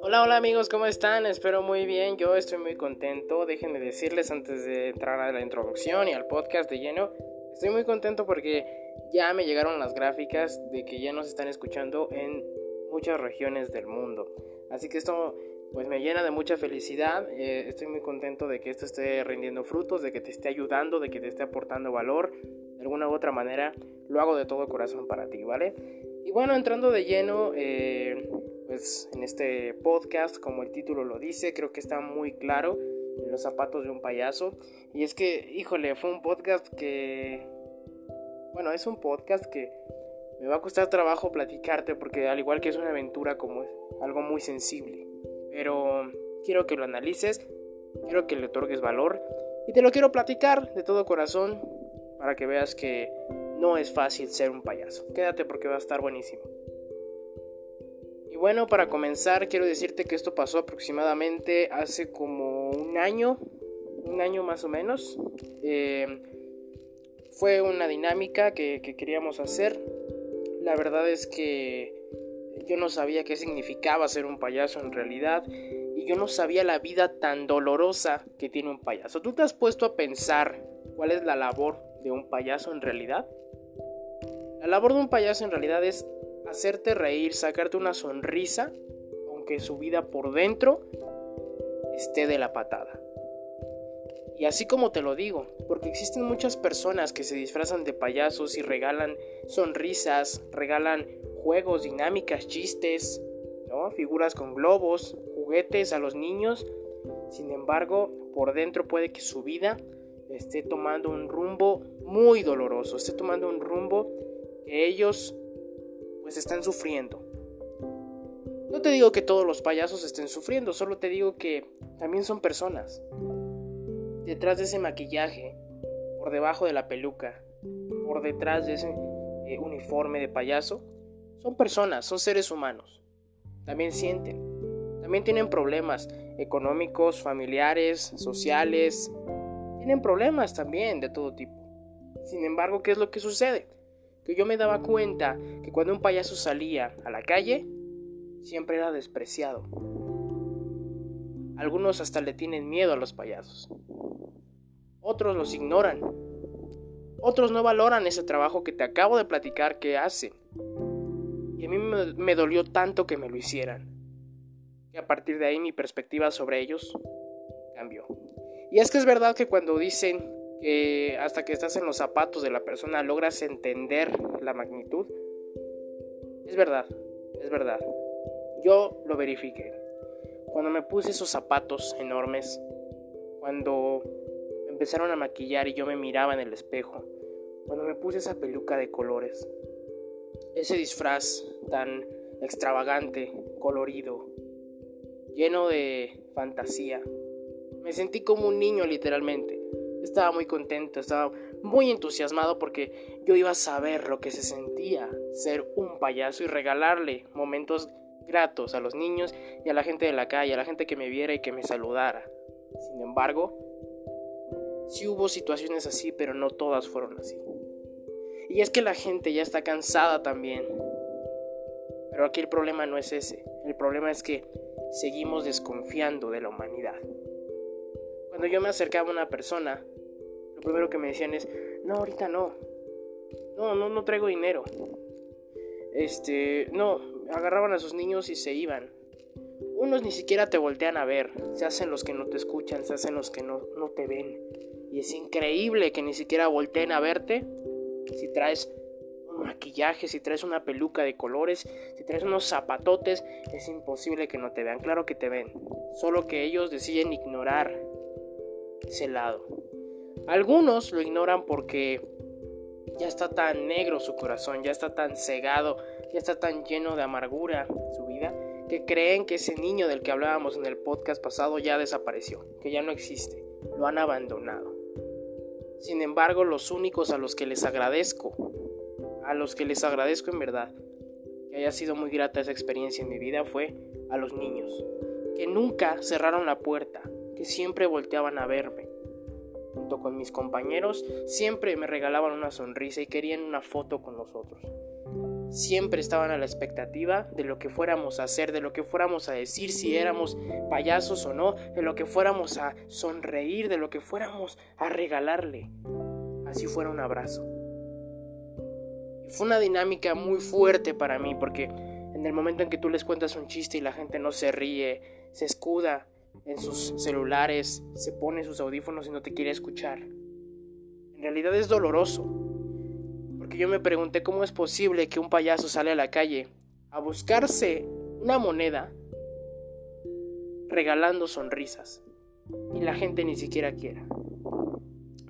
Hola, hola amigos, ¿cómo están? Espero muy bien, yo estoy muy contento. Déjenme decirles antes de entrar a la introducción y al podcast de lleno, estoy muy contento porque ya me llegaron las gráficas de que ya nos están escuchando en muchas regiones del mundo. Así que esto pues me llena de mucha felicidad. Eh, estoy muy contento de que esto esté rindiendo frutos, de que te esté ayudando, de que te esté aportando valor. De alguna u otra manera lo hago de todo corazón para ti, ¿vale? Y bueno, entrando de lleno, eh, pues en este podcast, como el título lo dice, creo que está muy claro en los zapatos de un payaso. Y es que, híjole, fue un podcast que... Bueno, es un podcast que me va a costar trabajo platicarte porque al igual que es una aventura como es algo muy sensible. Pero quiero que lo analices, quiero que le otorgues valor y te lo quiero platicar de todo corazón para que veas que no es fácil ser un payaso. Quédate porque va a estar buenísimo bueno, para comenzar quiero decirte que esto pasó aproximadamente hace como un año, un año más o menos. Eh, fue una dinámica que, que queríamos hacer. La verdad es que yo no sabía qué significaba ser un payaso en realidad y yo no sabía la vida tan dolorosa que tiene un payaso. ¿Tú te has puesto a pensar cuál es la labor de un payaso en realidad? La labor de un payaso en realidad es hacerte reír, sacarte una sonrisa, aunque su vida por dentro esté de la patada. Y así como te lo digo, porque existen muchas personas que se disfrazan de payasos y regalan sonrisas, regalan juegos, dinámicas, chistes, ¿no? figuras con globos, juguetes a los niños. Sin embargo, por dentro puede que su vida esté tomando un rumbo muy doloroso, esté tomando un rumbo que ellos pues están sufriendo. No te digo que todos los payasos estén sufriendo, solo te digo que también son personas. Detrás de ese maquillaje, por debajo de la peluca, por detrás de ese eh, uniforme de payaso, son personas, son seres humanos. También sienten, también tienen problemas económicos, familiares, sociales, tienen problemas también de todo tipo. Sin embargo, ¿qué es lo que sucede? que yo me daba cuenta que cuando un payaso salía a la calle, siempre era despreciado. Algunos hasta le tienen miedo a los payasos. Otros los ignoran. Otros no valoran ese trabajo que te acabo de platicar que hacen. Y a mí me, dolió tanto que me lo hicieran. Que a partir de ahí mi perspectiva sobre ellos cambió. Y es que es verdad que cuando dicen que hasta que estás en los zapatos de la persona logras entender la magnitud. Es verdad, es verdad. Yo lo verifiqué. Cuando me puse esos zapatos enormes, cuando empezaron a maquillar y yo me miraba en el espejo, cuando me puse esa peluca de colores, ese disfraz tan extravagante, colorido, lleno de fantasía, me sentí como un niño literalmente. Estaba muy contento, estaba muy entusiasmado porque yo iba a saber lo que se sentía ser un payaso y regalarle momentos gratos a los niños y a la gente de la calle, a la gente que me viera y que me saludara. Sin embargo, sí hubo situaciones así, pero no todas fueron así. Y es que la gente ya está cansada también. Pero aquí el problema no es ese. El problema es que seguimos desconfiando de la humanidad. Cuando yo me acercaba a una persona, lo primero que me decían es, no, ahorita no. No, no, no traigo dinero. Este, no, agarraban a sus niños y se iban. Unos ni siquiera te voltean a ver. Se hacen los que no te escuchan, se hacen los que no, no te ven. Y es increíble que ni siquiera volteen a verte si traes un maquillaje, si traes una peluca de colores, si traes unos zapatotes, es imposible que no te vean. Claro que te ven. Solo que ellos deciden ignorar ese lado. Algunos lo ignoran porque ya está tan negro su corazón, ya está tan cegado, ya está tan lleno de amargura su vida, que creen que ese niño del que hablábamos en el podcast pasado ya desapareció, que ya no existe, lo han abandonado. Sin embargo, los únicos a los que les agradezco, a los que les agradezco en verdad, que haya sido muy grata esa experiencia en mi vida fue a los niños, que nunca cerraron la puerta, siempre volteaban a verme. junto con mis compañeros, siempre me regalaban una sonrisa y querían una foto con nosotros. Siempre estaban a la expectativa de lo que fuéramos a hacer, de lo que fuéramos a decir, si éramos payasos o no, de lo que fuéramos a sonreír, de lo que fuéramos a regalarle. Así fuera un abrazo. fue una dinámica muy fuerte para mí porque en el momento en que tú les cuentas un chiste y la gente no se ríe, se escuda en sus celulares, se pone sus audífonos y no te quiere escuchar. En realidad es doloroso. Porque yo me pregunté cómo es posible que un payaso sale a la calle a buscarse una moneda regalando sonrisas y la gente ni siquiera quiera.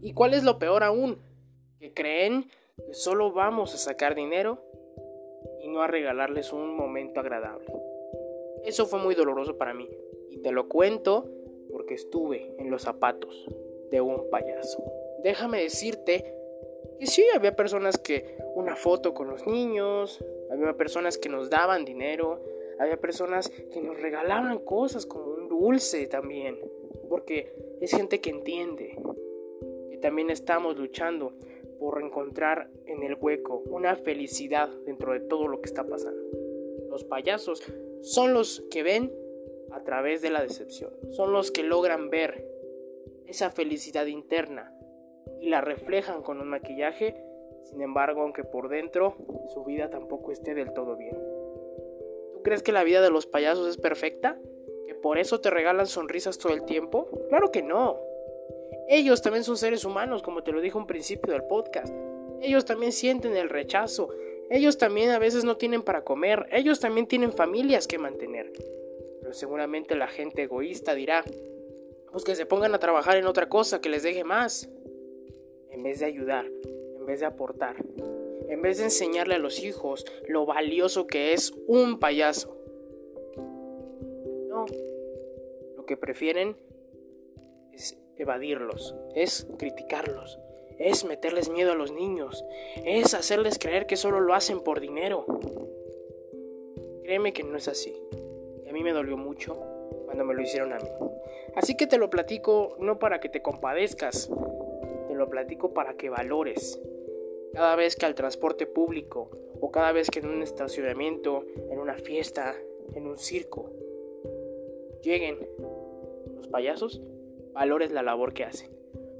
¿Y cuál es lo peor aún? Que creen que solo vamos a sacar dinero y no a regalarles un momento agradable. Eso fue muy doloroso para mí. Te lo cuento porque estuve en los zapatos de un payaso. Déjame decirte que sí, había personas que una foto con los niños, había personas que nos daban dinero, había personas que nos regalaban cosas como un dulce también, porque es gente que entiende que también estamos luchando por encontrar en el hueco una felicidad dentro de todo lo que está pasando. Los payasos son los que ven a través de la decepción, son los que logran ver esa felicidad interna y la reflejan con un maquillaje, sin embargo, aunque por dentro su vida tampoco esté del todo bien. ¿Tú crees que la vida de los payasos es perfecta? ¿Que por eso te regalan sonrisas todo el tiempo? Claro que no. Ellos también son seres humanos, como te lo dije un principio del podcast. Ellos también sienten el rechazo. Ellos también a veces no tienen para comer. Ellos también tienen familias que mantener. Pero seguramente la gente egoísta dirá, pues que se pongan a trabajar en otra cosa que les deje más. En vez de ayudar, en vez de aportar, en vez de enseñarle a los hijos lo valioso que es un payaso. No, lo que prefieren evadirlos, es criticarlos, es meterles miedo a los niños, es hacerles creer que solo lo hacen por dinero. Créeme que no es así. A mí me dolió mucho cuando me lo hicieron a mí. Así que te lo platico no para que te compadezcas, te lo platico para que valores. Cada vez que al transporte público o cada vez que en un estacionamiento, en una fiesta, en un circo, lleguen los payasos, valores la labor que hacen,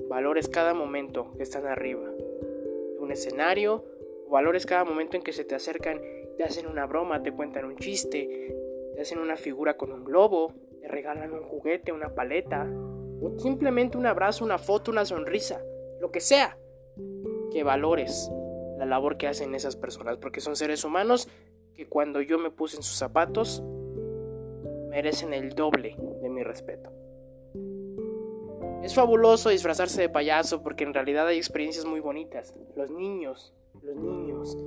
valores cada momento que están arriba de un escenario, valores cada momento en que se te acercan, te hacen una broma, te cuentan un chiste, te hacen una figura con un globo, te regalan un juguete, una paleta, o simplemente un abrazo, una foto, una sonrisa, lo que sea, que valores la labor que hacen esas personas, porque son seres humanos que cuando yo me puse en sus zapatos, merecen el doble de mi respeto. Es fabuloso disfrazarse de payaso porque en realidad hay experiencias muy bonitas. Los niños, los niños.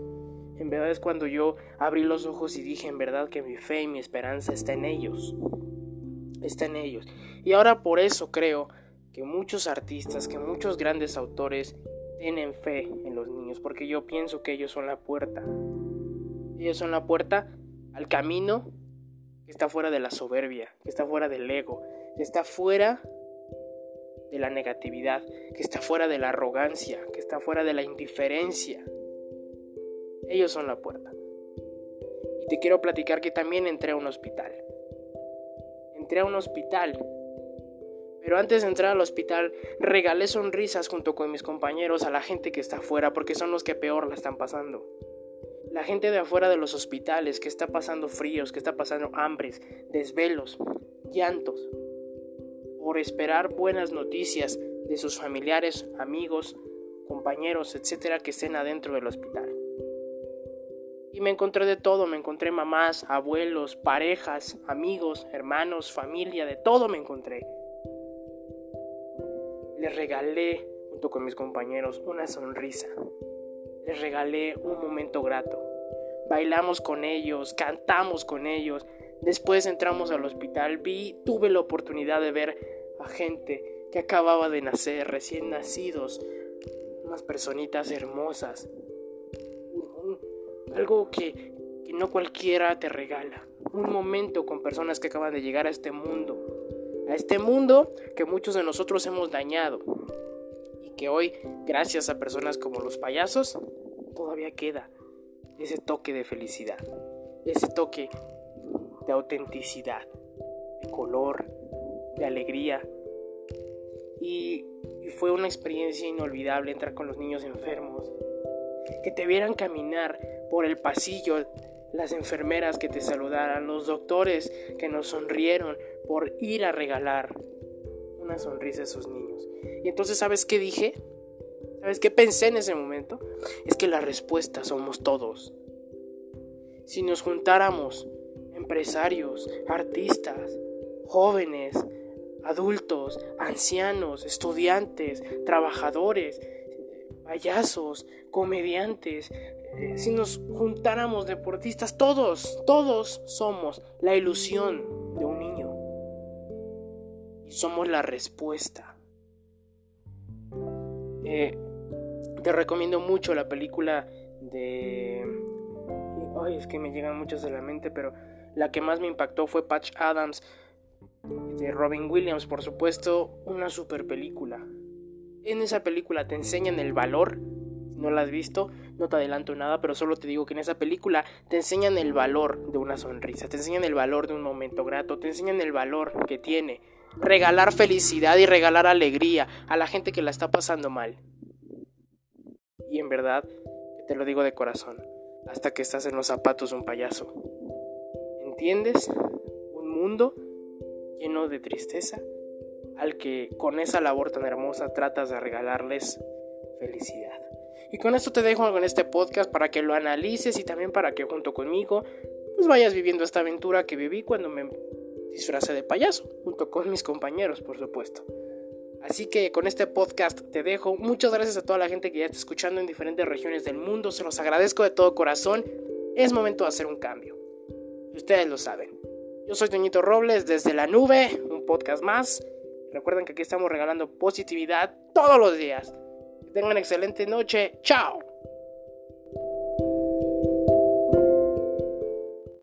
En verdad es cuando yo abrí los ojos y dije en verdad que mi fe y mi esperanza está en ellos. Está en ellos. Y ahora por eso creo que muchos artistas, que muchos grandes autores tienen fe en los niños, porque yo pienso que ellos son la puerta. Ellos son la puerta al camino que está fuera de la soberbia, que está fuera del ego, que está fuera de la negatividad, que está fuera de la arrogancia, que está fuera de la indiferencia. Ellos son la puerta. Y te quiero platicar que también entré a un hospital. Entré a un hospital. Pero antes de entrar al hospital, regalé sonrisas junto con mis compañeros a la gente que está afuera porque son los que peor la están pasando. La gente de afuera de los hospitales que está pasando fríos, que está pasando hambres, desvelos, llantos, por esperar buenas noticias de sus familiares, amigos, compañeros, etcétera, que estén adentro del hospital. Me encontré de todo, me encontré mamás, abuelos, parejas, amigos, hermanos, familia, de todo me encontré. Les regalé, junto con mis compañeros, una sonrisa. Les regalé un momento grato. Bailamos con ellos, cantamos con ellos, Después entramos al hospital, vi, tuve la oportunidad de ver a gente que acababa de nacer, recién nacidos, unas personitas hermosas, algo que, que no cualquiera te regala, un momento con personas que acaban de llegar a este mundo, a este mundo que muchos de nosotros hemos dañado, que hoy, gracias a personas como los payasos, todavía queda ese toque de felicidad, ese toque de autenticidad, de color, de alegría. Y, fue una experiencia inolvidable entrar con los niños enfermos, que te vieran caminar por el pasillo, las enfermeras que te saludaran, los doctores que nos sonrieron por ir a regalar una sonrisa a esos niños. Y entonces, ¿sabes qué dije? ¿Sabes qué pensé en ese momento? Es que la respuesta somos todos. Si nos juntáramos, empresarios, artistas, jóvenes, adultos, ancianos, estudiantes, trabajadores, payasos, comediantes, eh, si nos juntáramos deportistas, todos, todos somos la ilusión de un niño. Y somos la respuesta. Eh, te recomiendo mucho la película de... Ay, es que me llegan muchas de la mente, pero la que más me impactó fue Patch Adams de Robin Williams, por supuesto, una super película. En esa película te enseñan el valor, no la has visto, no te adelanto nada, pero solo te digo que en esa película te enseñan el valor de una sonrisa, te enseñan el valor de un momento grato, te enseñan el valor que tiene regalar felicidad y regalar alegría a la gente que la está pasando mal. Y en verdad, te lo digo de corazón, hasta que estás en los zapatos de un payaso. ¿Entiendes? Un mundo lleno de tristeza al que con esa labor tan hermosa tratas de regalarles felicidad. Y con esto te dejo en este podcast para que lo analices y también para que junto conmigo pues vayas viviendo esta aventura que viví cuando me disfracé de payaso, junto con mis compañeros, por supuesto. Así que con este podcast te dejo. Muchas gracias a toda la gente que ya está escuchando en diferentes regiones del mundo. Se los agradezco de todo corazón. Es momento de hacer un cambio. Ustedes lo saben. Yo soy Toñito Robles desde la nube, un podcast más. Recuerden que aquí estamos regalando positividad todos los días. Que tengan excelente noche. Chao.